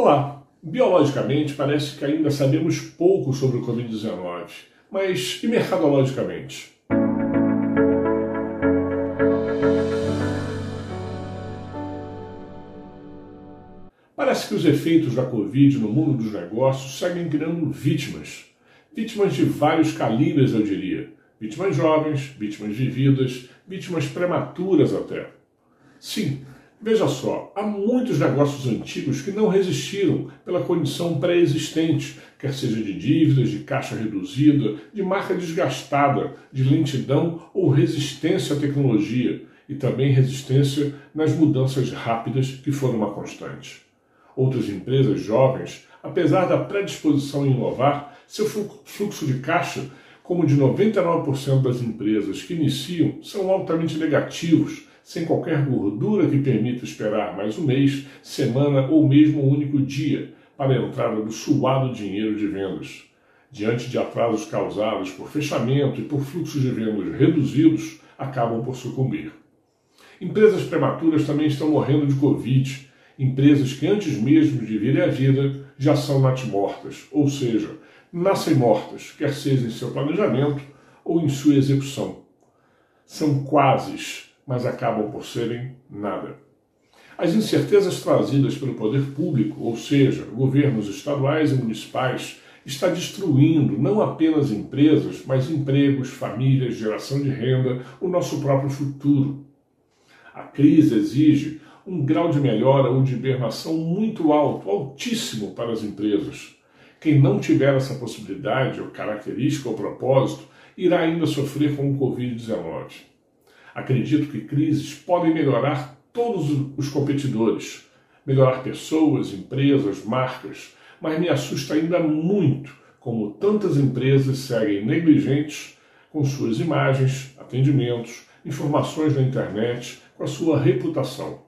Olá! Biologicamente, parece que ainda sabemos pouco sobre o Covid-19, mas e mercadologicamente? Parece que os efeitos da Covid no mundo dos negócios seguem criando vítimas. Vítimas de vários calibres, eu diria. Vítimas jovens, vítimas vividas, vítimas prematuras até. Sim, Veja só, há muitos negócios antigos que não resistiram pela condição pré-existente, quer seja de dívidas, de caixa reduzida, de marca desgastada, de lentidão ou resistência à tecnologia, e também resistência nas mudanças rápidas que foram uma constante. Outras empresas jovens, apesar da predisposição em inovar, seu fluxo de caixa, como de 99% das empresas que iniciam, são altamente negativos sem qualquer gordura que permita esperar mais um mês, semana ou mesmo um único dia para a entrada do suado dinheiro de vendas. Diante de atrasos causados por fechamento e por fluxos de vendas reduzidos, acabam por sucumbir. Empresas prematuras também estão morrendo de Covid. Empresas que antes mesmo de virem à vida já são natimortas, ou seja, nascem mortas, quer seja em seu planejamento ou em sua execução. São quases mas acabam por serem nada. As incertezas trazidas pelo poder público, ou seja, governos estaduais e municipais, está destruindo não apenas empresas, mas empregos, famílias, geração de renda, o nosso próprio futuro. A crise exige um grau de melhora ou de hibernação muito alto, altíssimo para as empresas. Quem não tiver essa possibilidade, ou característica ou propósito, irá ainda sofrer com o Covid-19. Acredito que crises podem melhorar todos os competidores, melhorar pessoas, empresas, marcas, mas me assusta ainda muito como tantas empresas seguem negligentes com suas imagens, atendimentos, informações na internet, com a sua reputação.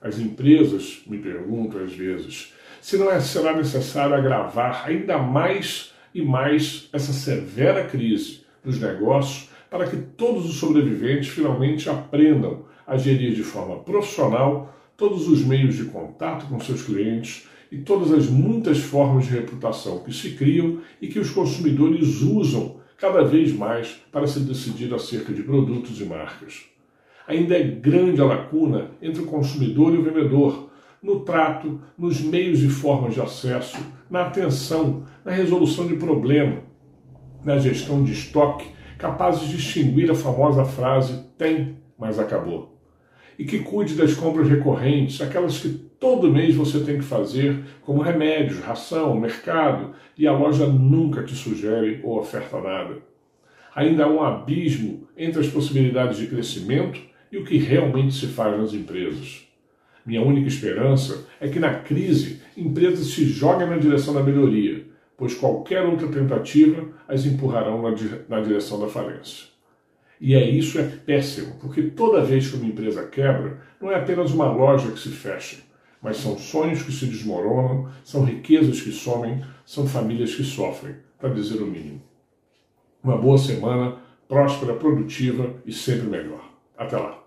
As empresas, me perguntam às vezes, se não é, será necessário agravar ainda mais e mais essa severa crise dos negócios para que todos os sobreviventes finalmente aprendam a gerir de forma profissional todos os meios de contato com seus clientes e todas as muitas formas de reputação que se criam e que os consumidores usam cada vez mais para se decidir acerca de produtos e marcas. Ainda é grande a lacuna entre o consumidor e o vendedor, no trato, nos meios e formas de acesso, na atenção, na resolução de problema, na gestão de estoque capazes de extinguir a famosa frase tem, mas acabou. E que cuide das compras recorrentes, aquelas que todo mês você tem que fazer, como remédios, ração, mercado, e a loja nunca te sugere ou oferta nada. Ainda há um abismo entre as possibilidades de crescimento e o que realmente se faz nas empresas. Minha única esperança é que na crise empresas se joguem na direção da melhoria, pois qualquer outra tentativa as empurrarão na, direção da falência. E é isso é péssimo, porque toda vez que uma empresa quebra, não é apenas uma loja que se fecha, mas são sonhos que se desmoronam, são riquezas que somem, são famílias que sofrem, para dizer o mínimo. Uma boa semana, próspera, produtiva e sempre melhor. Até lá!